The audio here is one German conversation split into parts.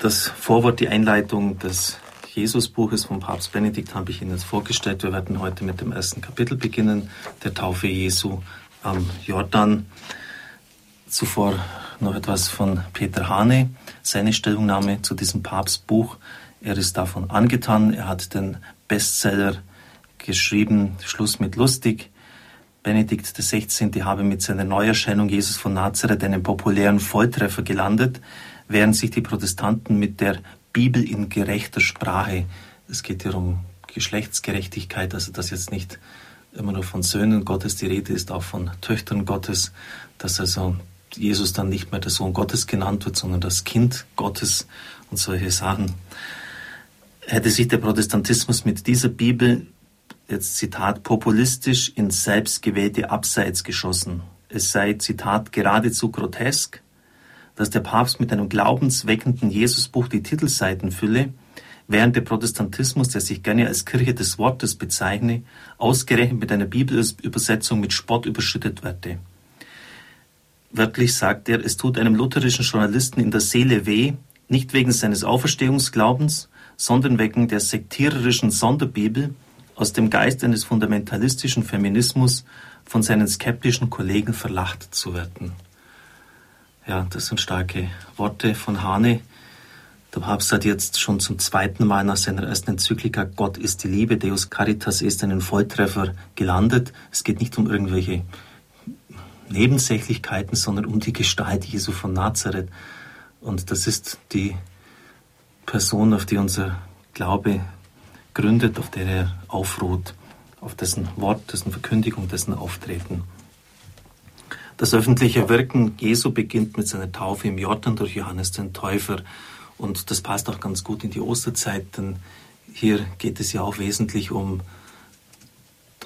Das Vorwort, die Einleitung des Jesusbuches von Papst Benedikt habe ich Ihnen jetzt vorgestellt. Wir werden heute mit dem ersten Kapitel beginnen, der Taufe Jesu am Jordan. Zuvor noch etwas von Peter Hane, seine Stellungnahme zu diesem Papstbuch. Er ist davon angetan. Er hat den Bestseller geschrieben, Schluss mit lustig. Benedikt XVI. habe mit seiner Neuerscheinung Jesus von Nazareth einen populären Volltreffer gelandet während sich die Protestanten mit der Bibel in gerechter Sprache, es geht hier um Geschlechtsgerechtigkeit, also dass jetzt nicht immer nur von Söhnen Gottes die Rede ist, auch von Töchtern Gottes, dass also Jesus dann nicht mehr der Sohn Gottes genannt wird, sondern das Kind Gottes und solche Sachen. Hätte sich der Protestantismus mit dieser Bibel, jetzt Zitat, populistisch ins selbstgewählte Abseits geschossen. Es sei, Zitat, geradezu grotesk, dass der Papst mit einem glaubensweckenden Jesusbuch die Titelseiten fülle, während der Protestantismus, der sich gerne als Kirche des Wortes bezeichne, ausgerechnet mit einer Bibelübersetzung mit Spott überschüttet werde. Wörtlich sagt er, es tut einem lutherischen Journalisten in der Seele weh, nicht wegen seines Auferstehungsglaubens, sondern wegen der sektiererischen Sonderbibel aus dem Geist eines fundamentalistischen Feminismus von seinen skeptischen Kollegen verlacht zu werden. Ja, das sind starke Worte von Hane. Der Papst hat jetzt schon zum zweiten Mal nach seiner ersten Enzyklika Gott ist die Liebe, Deus Caritas ist einen Volltreffer gelandet. Es geht nicht um irgendwelche Nebensächlichkeiten, sondern um die Gestalt Jesu von Nazareth. Und das ist die Person, auf die unser Glaube gründet, auf der er aufruht, auf dessen Wort, dessen Verkündigung, dessen Auftreten. Das öffentliche Wirken Jesu beginnt mit seiner Taufe im Jordan durch Johannes den Täufer. Und das passt auch ganz gut in die Osterzeit, denn hier geht es ja auch wesentlich um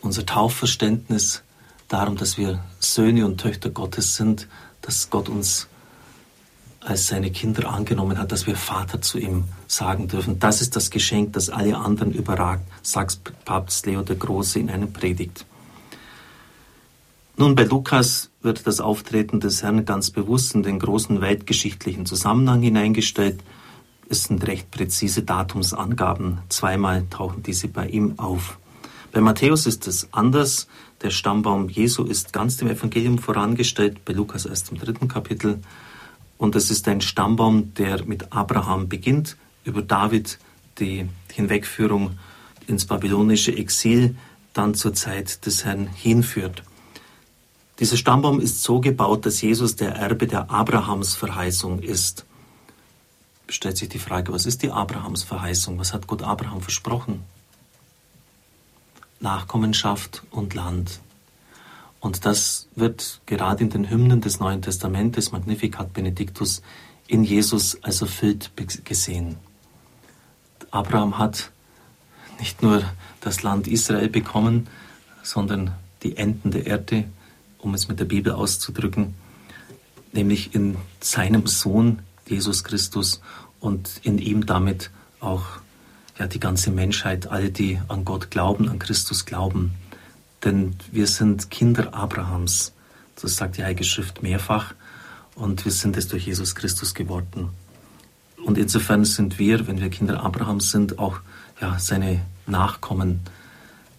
unser Taufverständnis, darum, dass wir Söhne und Töchter Gottes sind, dass Gott uns als seine Kinder angenommen hat, dass wir Vater zu ihm sagen dürfen. Das ist das Geschenk, das alle anderen überragt, sagt Papst Leo der Große in einer Predigt. Nun, bei Lukas wird das Auftreten des Herrn ganz bewusst in den großen weltgeschichtlichen Zusammenhang hineingestellt. Es sind recht präzise Datumsangaben. Zweimal tauchen diese bei ihm auf. Bei Matthäus ist es anders. Der Stammbaum Jesu ist ganz dem Evangelium vorangestellt, bei Lukas erst im dritten Kapitel. Und es ist ein Stammbaum, der mit Abraham beginnt, über David die Hinwegführung ins babylonische Exil dann zur Zeit des Herrn hinführt. Dieser Stammbaum ist so gebaut, dass Jesus der Erbe der Abrahams-Verheißung ist. Stellt sich die Frage, was ist die Abrahams-Verheißung? Was hat Gott Abraham versprochen? Nachkommenschaft und Land. Und das wird gerade in den Hymnen des Neuen Testamentes, Magnificat Benedictus, in Jesus als erfüllt gesehen. Abraham hat nicht nur das Land Israel bekommen, sondern die Enden der Erde um es mit der Bibel auszudrücken, nämlich in seinem Sohn Jesus Christus und in ihm damit auch ja, die ganze Menschheit, alle, die an Gott glauben, an Christus glauben. Denn wir sind Kinder Abrahams. Das sagt die Heilige Schrift mehrfach. Und wir sind es durch Jesus Christus geworden. Und insofern sind wir, wenn wir Kinder Abrahams sind, auch ja, seine Nachkommen.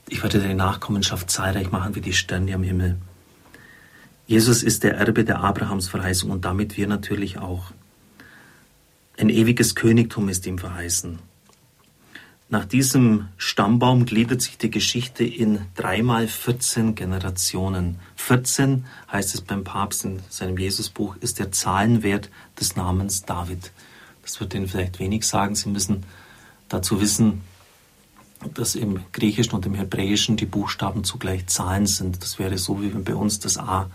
Ich werde deine Nachkommenschaft zahlreich machen wie die Sterne am Himmel. Jesus ist der Erbe der Abrahamsverheißung und damit wir natürlich auch. Ein ewiges Königtum ist ihm verheißen. Nach diesem Stammbaum gliedert sich die Geschichte in dreimal 14 Generationen. 14 heißt es beim Papst in seinem Jesusbuch, ist der Zahlenwert des Namens David. Das wird Ihnen vielleicht wenig sagen. Sie müssen dazu wissen, dass im Griechischen und im Hebräischen die Buchstaben zugleich Zahlen sind. Das wäre so, wie wenn bei uns das A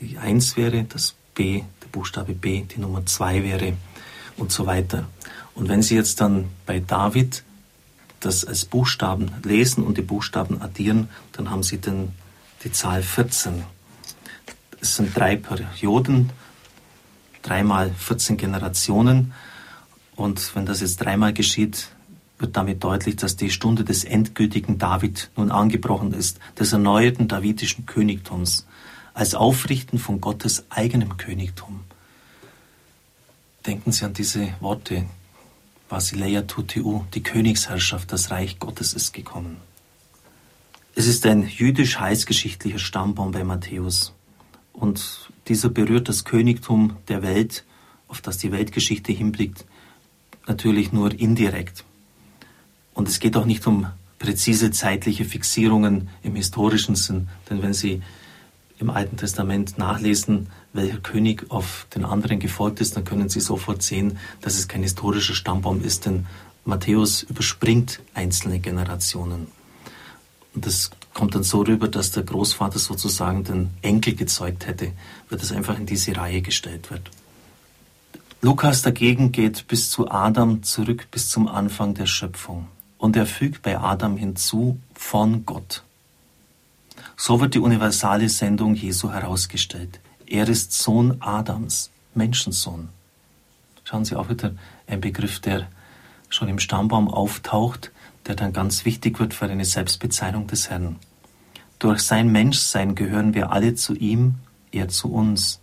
die 1 wäre, das B, der Buchstabe B, die Nummer 2 wäre und so weiter. Und wenn Sie jetzt dann bei David das als Buchstaben lesen und die Buchstaben addieren, dann haben Sie dann die Zahl 14. Es sind drei Perioden, dreimal 14 Generationen. Und wenn das jetzt dreimal geschieht, wird damit deutlich, dass die Stunde des endgültigen David nun angebrochen ist, des erneuerten davidischen Königtums als Aufrichten von Gottes eigenem Königtum. denken Sie an diese Worte, Basileia Tutiu, die Königsherrschaft, das Reich Gottes ist gekommen. Es ist ein jüdisch-heißgeschichtlicher Stammbaum bei Matthäus. Und dieser berührt das Königtum der Welt, auf das die Weltgeschichte hinblickt, natürlich nur indirekt. Und es geht auch nicht um präzise zeitliche Fixierungen im historischen Sinn, denn wenn Sie im Alten Testament nachlesen, welcher König auf den anderen gefolgt ist, dann können Sie sofort sehen, dass es kein historischer Stammbaum ist, denn Matthäus überspringt einzelne Generationen. Und das kommt dann so rüber, dass der Großvater sozusagen den Enkel gezeugt hätte, weil das einfach in diese Reihe gestellt wird. Lukas dagegen geht bis zu Adam zurück, bis zum Anfang der Schöpfung. Und er fügt bei Adam hinzu von Gott. So wird die universale Sendung Jesu herausgestellt. Er ist Sohn Adams, Menschensohn. Schauen Sie auch wieder ein Begriff, der schon im Stammbaum auftaucht, der dann ganz wichtig wird für eine Selbstbezeichnung des Herrn. Durch sein Menschsein gehören wir alle zu ihm, er zu uns.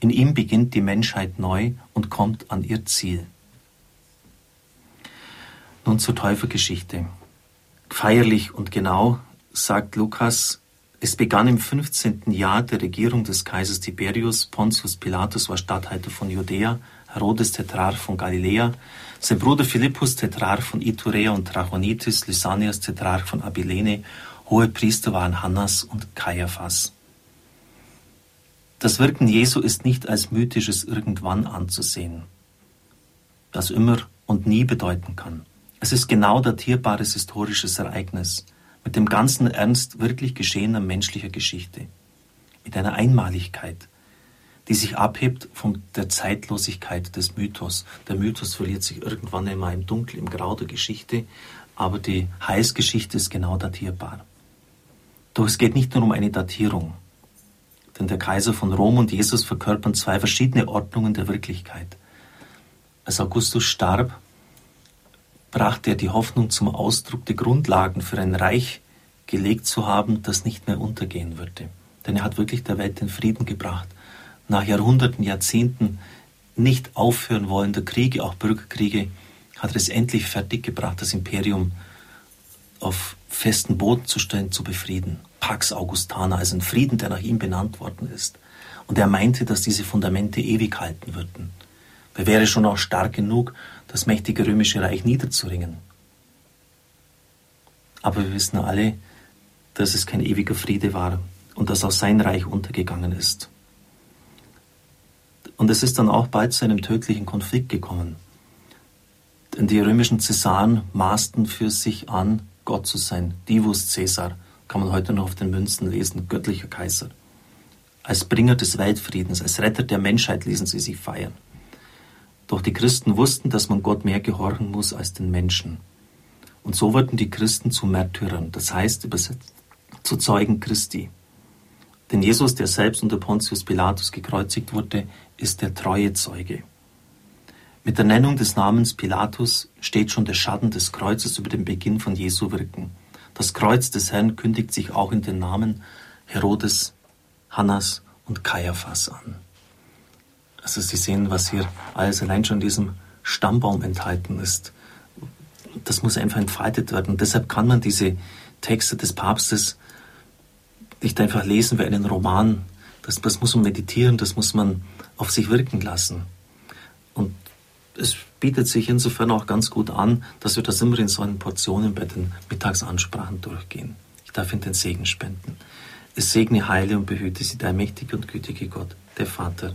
In ihm beginnt die Menschheit neu und kommt an ihr Ziel. Nun zur Täufergeschichte. Feierlich und genau sagt Lukas, es begann im 15. Jahr der Regierung des Kaisers Tiberius. Pontius Pilatus war Statthalter von Judäa, Herodes Tetrarch von Galiläa, sein Bruder Philippus Tetrarch von Iturea und Trachonitis, Lysanias Tetrarch von Abilene, hohe Priester waren Hannas und Kaiaphas. Das Wirken Jesu ist nicht als mythisches Irgendwann anzusehen, das immer und nie bedeuten kann. Es ist genau datierbares historisches Ereignis mit dem ganzen Ernst wirklich geschehener menschlicher Geschichte, mit einer Einmaligkeit, die sich abhebt von der Zeitlosigkeit des Mythos. Der Mythos verliert sich irgendwann einmal im Dunkel, im Grau der Geschichte, aber die Heilsgeschichte ist genau datierbar. Doch es geht nicht nur um eine Datierung, denn der Kaiser von Rom und Jesus verkörpern zwei verschiedene Ordnungen der Wirklichkeit. Als Augustus starb, brachte er die Hoffnung zum Ausdruck, die Grundlagen für ein Reich gelegt zu haben, das nicht mehr untergehen würde. Denn er hat wirklich der Welt den Frieden gebracht. Nach Jahrhunderten, Jahrzehnten nicht aufhören wollender Kriege, auch Bürgerkriege, hat er es endlich fertiggebracht, das Imperium auf festen Boden zu stellen, zu befrieden. Pax Augustana, also ein Frieden, der nach ihm benannt worden ist. Und er meinte, dass diese Fundamente ewig halten würden. Er wäre schon auch stark genug, das mächtige römische Reich niederzuringen. Aber wir wissen alle, dass es kein ewiger Friede war und dass auch sein Reich untergegangen ist. Und es ist dann auch bald zu einem tödlichen Konflikt gekommen. Denn die römischen Cäsaren maßten für sich an, Gott zu sein. Divus Caesar, kann man heute noch auf den Münzen lesen, göttlicher Kaiser. Als Bringer des Weltfriedens, als Retter der Menschheit ließen sie sich feiern. Doch die Christen wussten, dass man Gott mehr gehorchen muss als den Menschen. Und so wurden die Christen zu Märtyrern, das heißt übersetzt zu Zeugen Christi. Denn Jesus, der selbst unter Pontius Pilatus gekreuzigt wurde, ist der treue Zeuge. Mit der Nennung des Namens Pilatus steht schon der Schatten des Kreuzes über den Beginn von Jesu Wirken. Das Kreuz des Herrn kündigt sich auch in den Namen Herodes, Hannas und Kaiaphas an. Also Sie sehen, was hier alles allein schon in diesem Stammbaum enthalten ist. Das muss einfach entfaltet werden. Und deshalb kann man diese Texte des Papstes nicht einfach lesen wie einen Roman. Das, das muss man meditieren, das muss man auf sich wirken lassen. Und es bietet sich insofern auch ganz gut an, dass wir das immer in solchen Portionen bei den Mittagsansprachen durchgehen. Ich darf Ihnen den Segen spenden. Es segne, heile und behüte Sie der mächtige und gütige Gott, der Vater,